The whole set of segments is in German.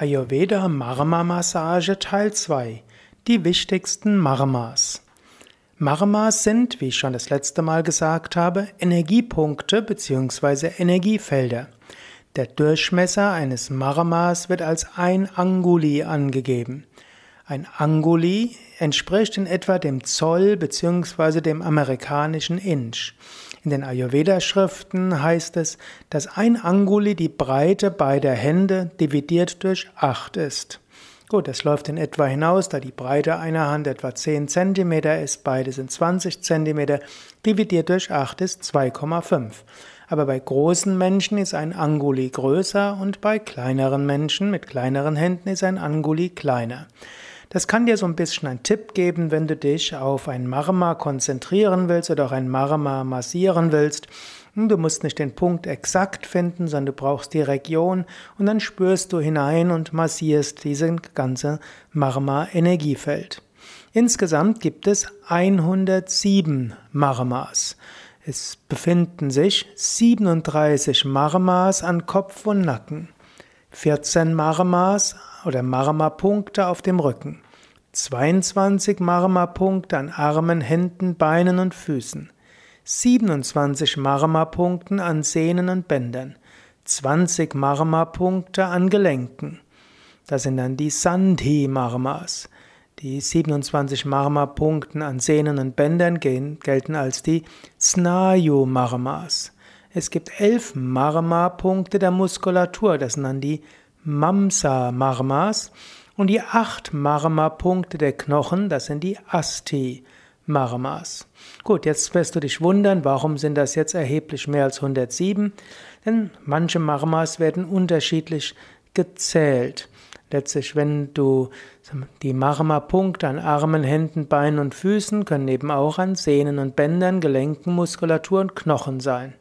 Ayurveda Marma Massage Teil 2. Die wichtigsten Marmas. Marmas sind, wie ich schon das letzte Mal gesagt habe, Energiepunkte bzw. Energiefelder. Der Durchmesser eines Marmas wird als ein Anguli angegeben. Ein Anguli entspricht in etwa dem Zoll bzw. dem amerikanischen Inch. In den Ayurveda-Schriften heißt es, dass ein Anguli die Breite beider Hände dividiert durch acht ist. Gut, das läuft in etwa hinaus, da die Breite einer Hand etwa 10 cm ist, beide sind 20 cm, dividiert durch 8 ist 2,5. Aber bei großen Menschen ist ein Anguli größer und bei kleineren Menschen mit kleineren Händen ist ein Anguli kleiner. Das kann dir so ein bisschen einen Tipp geben, wenn du dich auf ein Marma konzentrieren willst oder auch ein Marma massieren willst. Hm, du musst nicht den Punkt exakt finden, sondern du brauchst die Region und dann spürst du hinein und massierst dieses ganze Marma-Energiefeld. Insgesamt gibt es 107 Marmas. Es befinden sich 37 Marmas an Kopf und Nacken, 14 Marmas oder Marma-Punkte auf dem Rücken, 22 Marma-Punkte an Armen, Händen, Beinen und Füßen, 27 Marma-Punkte an Sehnen und Bändern, 20 Marma-Punkte an Gelenken. Das sind dann die Sandhi-Marmas. Die 27 Marma-Punkte an Sehnen und Bändern gelten als die Snayu-Marmas. Es gibt elf Marma-Punkte der Muskulatur, das sind dann die Mamsa Marmas und die acht Marma-Punkte der Knochen, das sind die Asti Marmas. Gut, jetzt wirst du dich wundern, warum sind das jetzt erheblich mehr als 107? Denn manche Marmas werden unterschiedlich gezählt. Letztlich, wenn du die Marma-Punkte an Armen, Händen, Beinen und Füßen können eben auch an Sehnen und Bändern, Gelenken, Muskulatur und Knochen sein.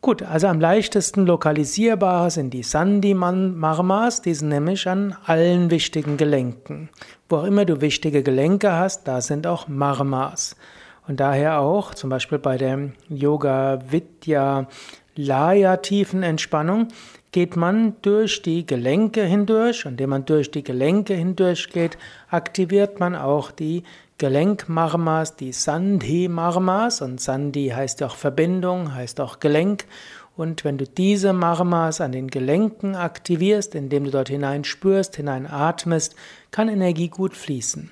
Gut, also am leichtesten lokalisierbar sind die Sandhi-Marmas, die sind nämlich an allen wichtigen Gelenken. Wo auch immer du wichtige Gelenke hast, da sind auch Marmas. Und daher auch, zum Beispiel bei der Yoga Vidya Laya Tiefenentspannung, geht man durch die Gelenke hindurch. Indem man durch die Gelenke hindurch geht, aktiviert man auch die Gelenkmarmas, die Sandhi-Marmas, und Sandhi heißt auch Verbindung, heißt auch Gelenk. Und wenn du diese Marmas an den Gelenken aktivierst, indem du dort hinein spürst, hinein atmest, kann Energie gut fließen.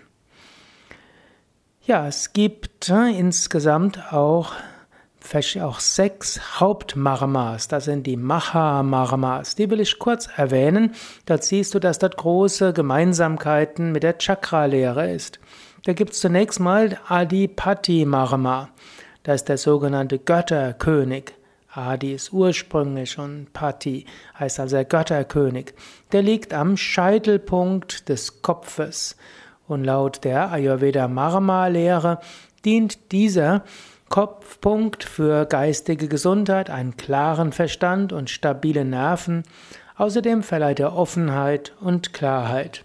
Ja, es gibt äh, insgesamt auch, auch sechs Hauptmarmas. Das sind die Maha-Marmas. Die will ich kurz erwähnen. Dort siehst du, dass dort große Gemeinsamkeiten mit der Chakra-Lehre ist. Da gibt es zunächst mal Adipati Marma. Das ist der sogenannte Götterkönig. Adi ist ursprünglich und Pati heißt also der Götterkönig. Der liegt am Scheitelpunkt des Kopfes. Und laut der Ayurveda Marma Lehre dient dieser Kopfpunkt für geistige Gesundheit, einen klaren Verstand und stabile Nerven. Außerdem verleiht er Offenheit und Klarheit.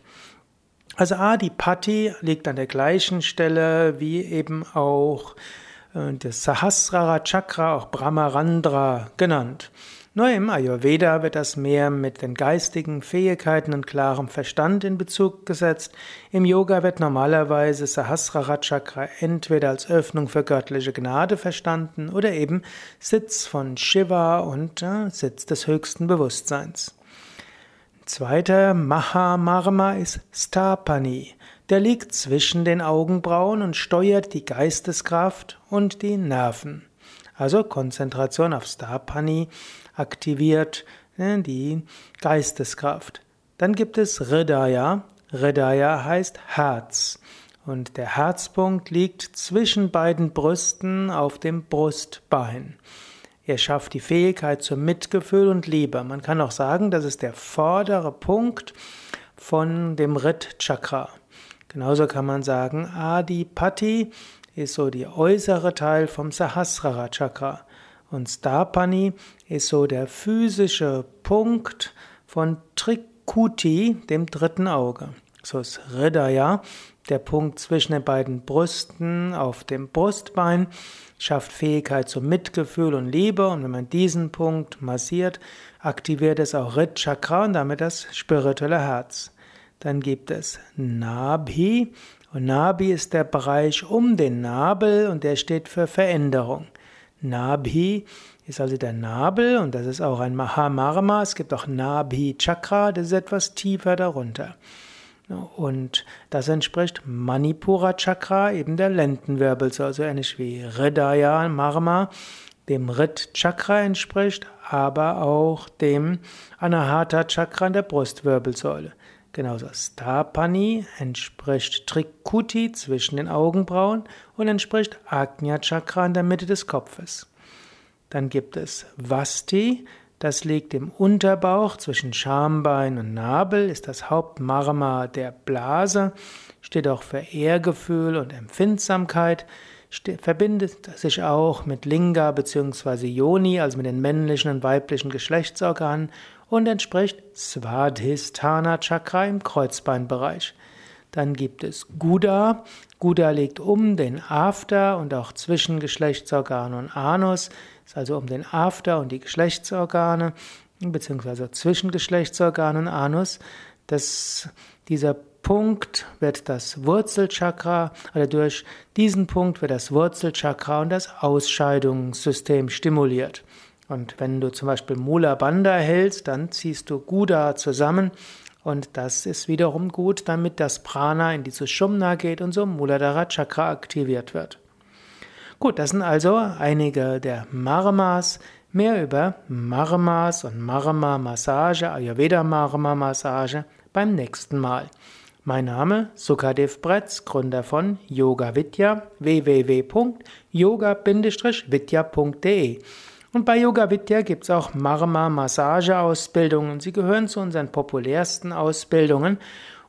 Also Adipati liegt an der gleichen Stelle wie eben auch äh, das Sahasrara Chakra, auch Brahmarandra genannt. Nur im Ayurveda wird das mehr mit den geistigen Fähigkeiten und klarem Verstand in Bezug gesetzt. Im Yoga wird normalerweise Sahasrara Chakra entweder als Öffnung für göttliche Gnade verstanden oder eben Sitz von Shiva und äh, Sitz des höchsten Bewusstseins. Zweiter Mahamarma ist Stapani. Der liegt zwischen den Augenbrauen und steuert die Geisteskraft und die Nerven. Also Konzentration auf Stapani aktiviert ne, die Geisteskraft. Dann gibt es Hridaya. Hridaya heißt Herz. Und der Herzpunkt liegt zwischen beiden Brüsten auf dem Brustbein. Er schafft die Fähigkeit zum Mitgefühl und Liebe. Man kann auch sagen, das ist der vordere Punkt von dem Rit Chakra. Genauso kann man sagen, Adipati ist so der äußere Teil vom Sahasrara Chakra. Und Stapani ist so der physische Punkt von Trikuti, dem dritten Auge. So ist Hridaya der Punkt zwischen den beiden Brüsten auf dem Brustbein schafft Fähigkeit zum Mitgefühl und Liebe und wenn man diesen Punkt massiert, aktiviert es auch Rit Chakra und damit das spirituelle Herz. Dann gibt es Nabhi und Nabhi ist der Bereich um den Nabel und der steht für Veränderung. Nabhi ist also der Nabel und das ist auch ein Mahamarma. Es gibt auch Nabhi Chakra, das ist etwas tiefer darunter. Und das entspricht Manipura Chakra, eben der Lendenwirbelsäule, so ähnlich wie Hridaya Marma, dem Rit Chakra entspricht, aber auch dem Anahata Chakra der Brustwirbelsäule. Genauso Stapani entspricht Trikuti zwischen den Augenbrauen und entspricht Agnya Chakra in der Mitte des Kopfes. Dann gibt es Vasti, das liegt im Unterbauch zwischen Schambein und Nabel, ist das Hauptmarma der Blase, steht auch für Ehrgefühl und Empfindsamkeit, verbindet sich auch mit Linga bzw. Yoni, also mit den männlichen und weiblichen Geschlechtsorganen und entspricht Svadhisthana Chakra im Kreuzbeinbereich. Dann gibt es Guda. Guda liegt um den After und auch zwischen Geschlechtsorgan und Anus, ist also um den After und die Geschlechtsorgane, beziehungsweise zwischen Geschlechtsorgan und Anus. Das, dieser Punkt wird das Wurzelchakra, oder durch diesen Punkt wird das Wurzelchakra und das Ausscheidungssystem stimuliert. Und wenn du zum Beispiel Mula Bandha hältst, dann ziehst du Guda zusammen und das ist wiederum gut, damit das Prana in die Sushumna geht und so Muladhara Chakra aktiviert wird. Gut, das sind also einige der Marmas. Mehr über Marmas und Marma Massage, Ayurveda Marma Massage beim nächsten Mal. Mein Name Sukadev Bretz, Gründer von Yoga Vidya, www.yoga-vidya.de. Und bei Yoga Vidya gibt es auch Marma Massage Ausbildungen. Sie gehören zu unseren populärsten Ausbildungen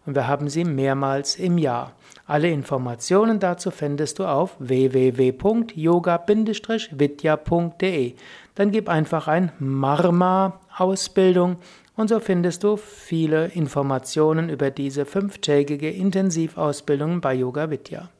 und wir haben sie mehrmals im Jahr. Alle Informationen dazu findest du auf www.yoga-vidya.de. Dann gib einfach ein Marma Ausbildung und so findest du viele Informationen über diese fünftägige Intensivausbildung bei Yoga Vidya.